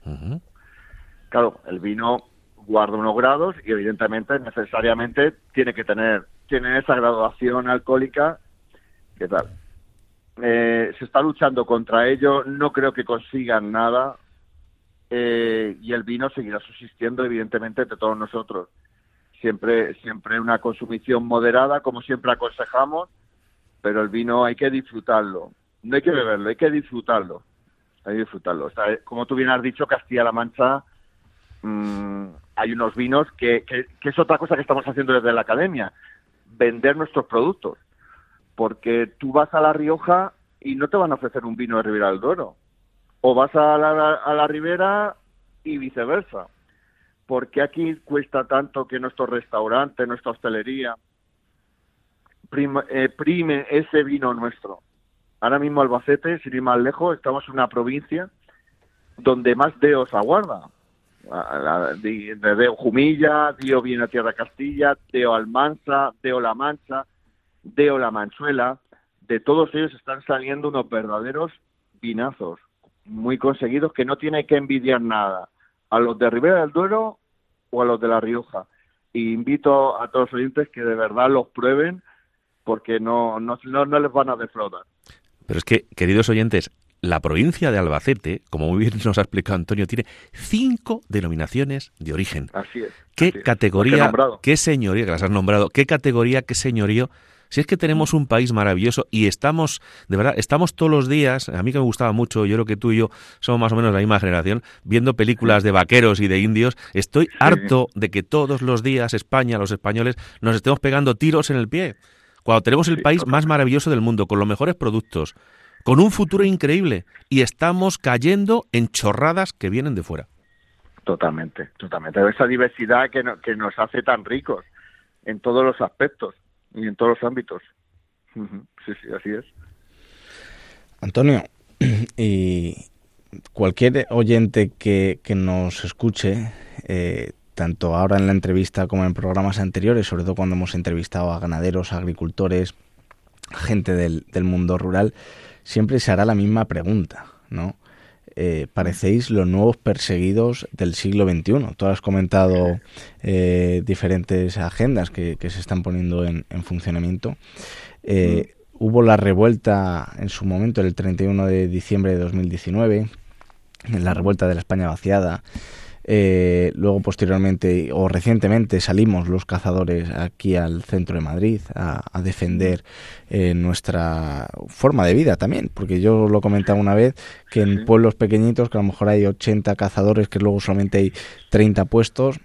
S4: Claro, el vino guarda unos grados y evidentemente necesariamente tiene que tener tiene esa graduación alcohólica ¿qué tal eh, se está luchando contra ello no creo que consigan nada eh, y el vino seguirá subsistiendo evidentemente de todos nosotros siempre siempre una consumición moderada como siempre aconsejamos pero el vino hay que disfrutarlo no hay que beberlo hay que disfrutarlo hay que disfrutarlo. como tú bien has dicho, Castilla-La Mancha mm, hay unos vinos que, que, es otra cosa que estamos haciendo desde la academia, vender nuestros productos. Porque tú vas a La Rioja y no te van a ofrecer un vino de Ribera del Duero. O vas a la, Ribera y viceversa. porque aquí cuesta tanto que nuestro restaurante, nuestra hostelería, eh, prime ese vino nuestro? Ahora mismo Albacete, sin ir más lejos, estamos en una provincia donde más deos aguarda. De, Deo Jumilla, Deo viene a Tierra Castilla, Deo Almanza, Deo La Mancha, Deo La Manchuela. De todos ellos están saliendo unos verdaderos vinazos. muy conseguidos que no tiene que envidiar nada a los de Ribera del Duero o a los de La Rioja. Y invito a todos los oyentes que de verdad los prueben porque no, no, no, les van a defraudar.
S3: Pero es que, queridos oyentes, la provincia de Albacete, como muy bien nos ha explicado Antonio, tiene cinco denominaciones de origen.
S4: Así es.
S3: ¿Qué categoría, qué señoría, que las has nombrado, qué categoría, qué señorío si es que tenemos un país maravilloso y estamos, de verdad, estamos todos los días, a mí que me gustaba mucho, yo creo que tú y yo somos más o menos la misma generación, viendo películas de vaqueros y de indios, estoy harto de que todos los días España, los españoles, nos estemos pegando tiros en el pie. Cuando tenemos el país más maravilloso del mundo, con los mejores productos, con un futuro increíble, y estamos cayendo en chorradas que vienen de fuera.
S4: Totalmente, totalmente. Esa diversidad que, que nos hace tan ricos en todos los aspectos y en todos los ámbitos. Sí, sí, así es.
S2: Antonio, y cualquier oyente que, que nos escuche, eh, tanto ahora en la entrevista como en programas anteriores, sobre todo cuando hemos entrevistado a ganaderos, agricultores, gente del, del mundo rural, siempre se hará la misma pregunta, ¿no? Eh, parecéis los nuevos perseguidos del siglo XXI. Tú has comentado eh, diferentes agendas que, se están poniendo en, funcionamiento. Eh, hubo la revuelta en su momento, el 31 de diciembre de 2019, la revuelta de la España vaciada. Eh, luego, posteriormente o recientemente, salimos los cazadores aquí al centro de Madrid a, defender eh, nuestra forma de vida también, porque yo lo comentaba una vez que en pueblos pequeñitos, que a lo mejor hay 80 cazadores, que luego solamente hay 30 puestos,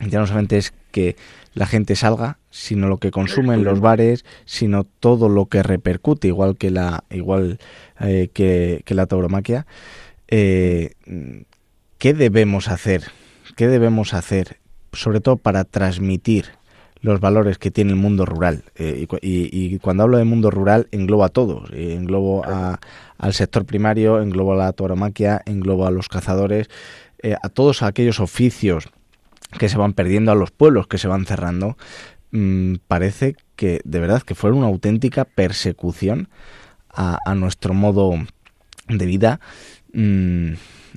S2: ya no solamente es que la gente salga, sino lo que consume en los bares, sino todo lo que repercute, igual que la, igual eh, que, que, la tauromaquia. Eh, ¿qué debemos hacer? ¿Qué debemos hacer, sobre todo para transmitir los valores que tiene el mundo rural? Eh, y, cuando hablo de mundo rural, englobo a todos. Eh, englobo al sector primario, englobo a la tauromaquia, englobo a los cazadores, eh, a todos aquellos oficios que se van perdiendo, a los pueblos que se van cerrando. Mm, parece que de verdad que fue una auténtica persecución a, nuestro modo de vida. Mm,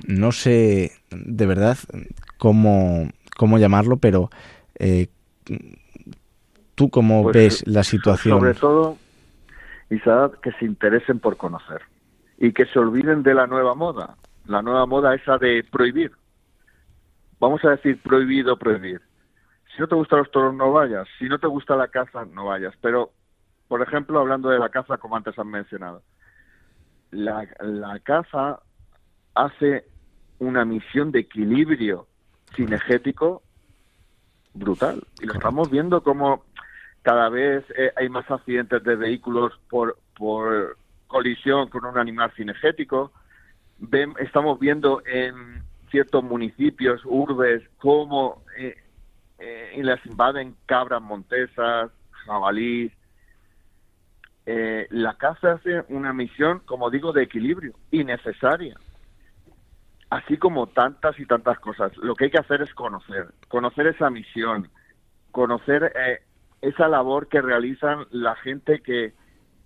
S2: no sé de verdad cómo, cómo llamarlo, pero eh, tú cómo pues, ves la situación.
S4: Sobre todo, Isaac, que se interesen por conocer y que se olviden de la nueva moda. La nueva moda esa de prohibir. Vamos a decir prohibido, prohibir. Si no te gustan los toros, no vayas. Si no te gusta la caza, no vayas. Pero, por ejemplo, hablando de la caza, como antes han mencionado, la, la caza hace una misión de equilibrio cinegético brutal. Y lo estamos viendo como cada vez eh, hay más accidentes de vehículos por, por colisión con un animal cinegético. estamos viendo en ciertos municipios, urbes, cómo eh, eh, las invaden cabras montesas, jabalís. la caza hace una misión, como digo, de equilibrio, innecesaria así como tantas y tantas cosas. Lo que hay que hacer es conocer, conocer esa misión, conocer eh, esa labor que realizan la gente que,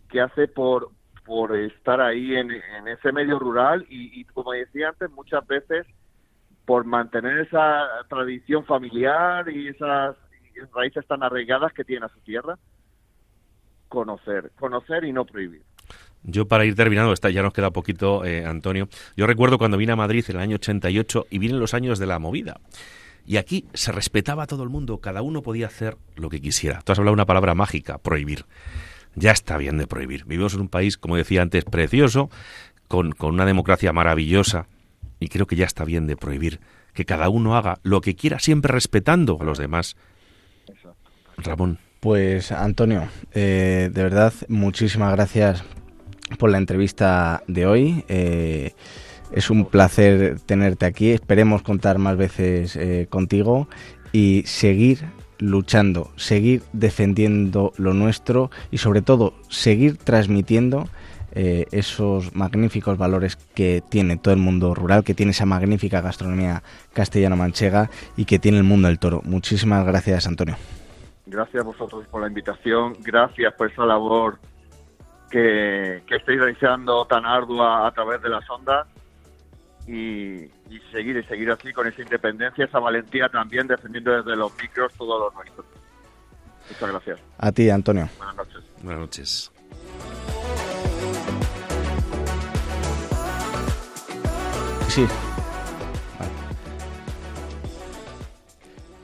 S4: que hace por, por estar ahí en, ese medio rural y, como decía antes, muchas veces por mantener esa tradición familiar y esas raíces tan arraigadas que tiene a su tierra, conocer, conocer y no prohibir.
S3: Yo para ir terminando, ya nos queda poquito, eh, Antonio. Yo recuerdo cuando vine a Madrid en el año 88 y vienen los años de la movida. Y aquí se respetaba a todo el mundo, cada uno podía hacer lo que quisiera. Tú has hablado una palabra mágica, prohibir. Ya está bien de prohibir. Vivimos en un país, como decía antes, precioso, con, con una democracia maravillosa, y creo que ya está bien de prohibir que cada uno haga lo que quiera, siempre respetando a los demás. Ramón.
S2: Pues Antonio, eh, de verdad, muchísimas gracias por la entrevista de hoy. Eh, es un placer tenerte aquí. Esperemos contar más veces eh, contigo y seguir luchando, seguir defendiendo lo nuestro y sobre todo seguir transmitiendo eh, esos magníficos valores que tiene todo el mundo rural, que tiene esa magnífica gastronomía castellano-manchega y que tiene el mundo del toro. Muchísimas gracias, Antonio.
S4: Gracias a vosotros por la invitación, gracias por esa labor que, que estáis realizando tan ardua a través de las ondas y, y seguir y seguir así con esa independencia, esa valentía también defendiendo desde los micros todo lo nuestro. Muchas gracias.
S2: A ti, Antonio.
S4: Buenas noches.
S3: Buenas noches.
S2: Sí. Vale.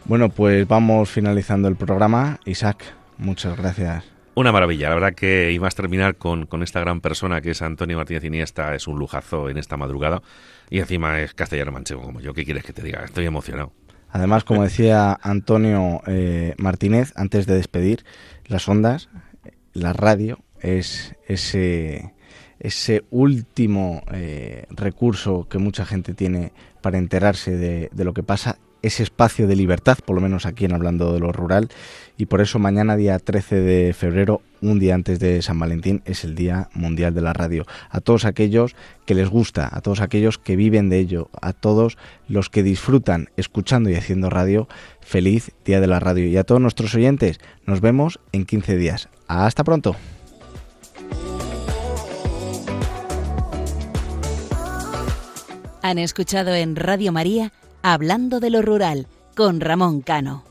S2: Bueno, pues vamos finalizando el programa. Isaac, muchas gracias.
S3: Una maravilla, la verdad que ibas a terminar con, con esta gran persona que es Antonio Martínez Iniesta, es un lujazo en esta madrugada y encima es castellano manchego como yo, ¿qué quieres que te diga? Estoy emocionado.
S2: Además, como decía Antonio eh, Martínez, antes de despedir, las ondas, la radio, es ese, ese último eh, recurso que mucha gente tiene para enterarse de, de lo que pasa ese espacio de libertad, por lo menos aquí en Hablando de lo Rural, y por eso mañana, día 13 de febrero, un día antes de San Valentín, es el Día Mundial de la Radio. A todos aquellos que les gusta, a todos aquellos que viven de ello, a todos los que disfrutan escuchando y haciendo radio, feliz Día de la Radio. Y a todos nuestros oyentes, nos vemos en 15 días. Hasta pronto.
S1: Han escuchado en Radio María Hablando de lo Rural con Ramón Cano.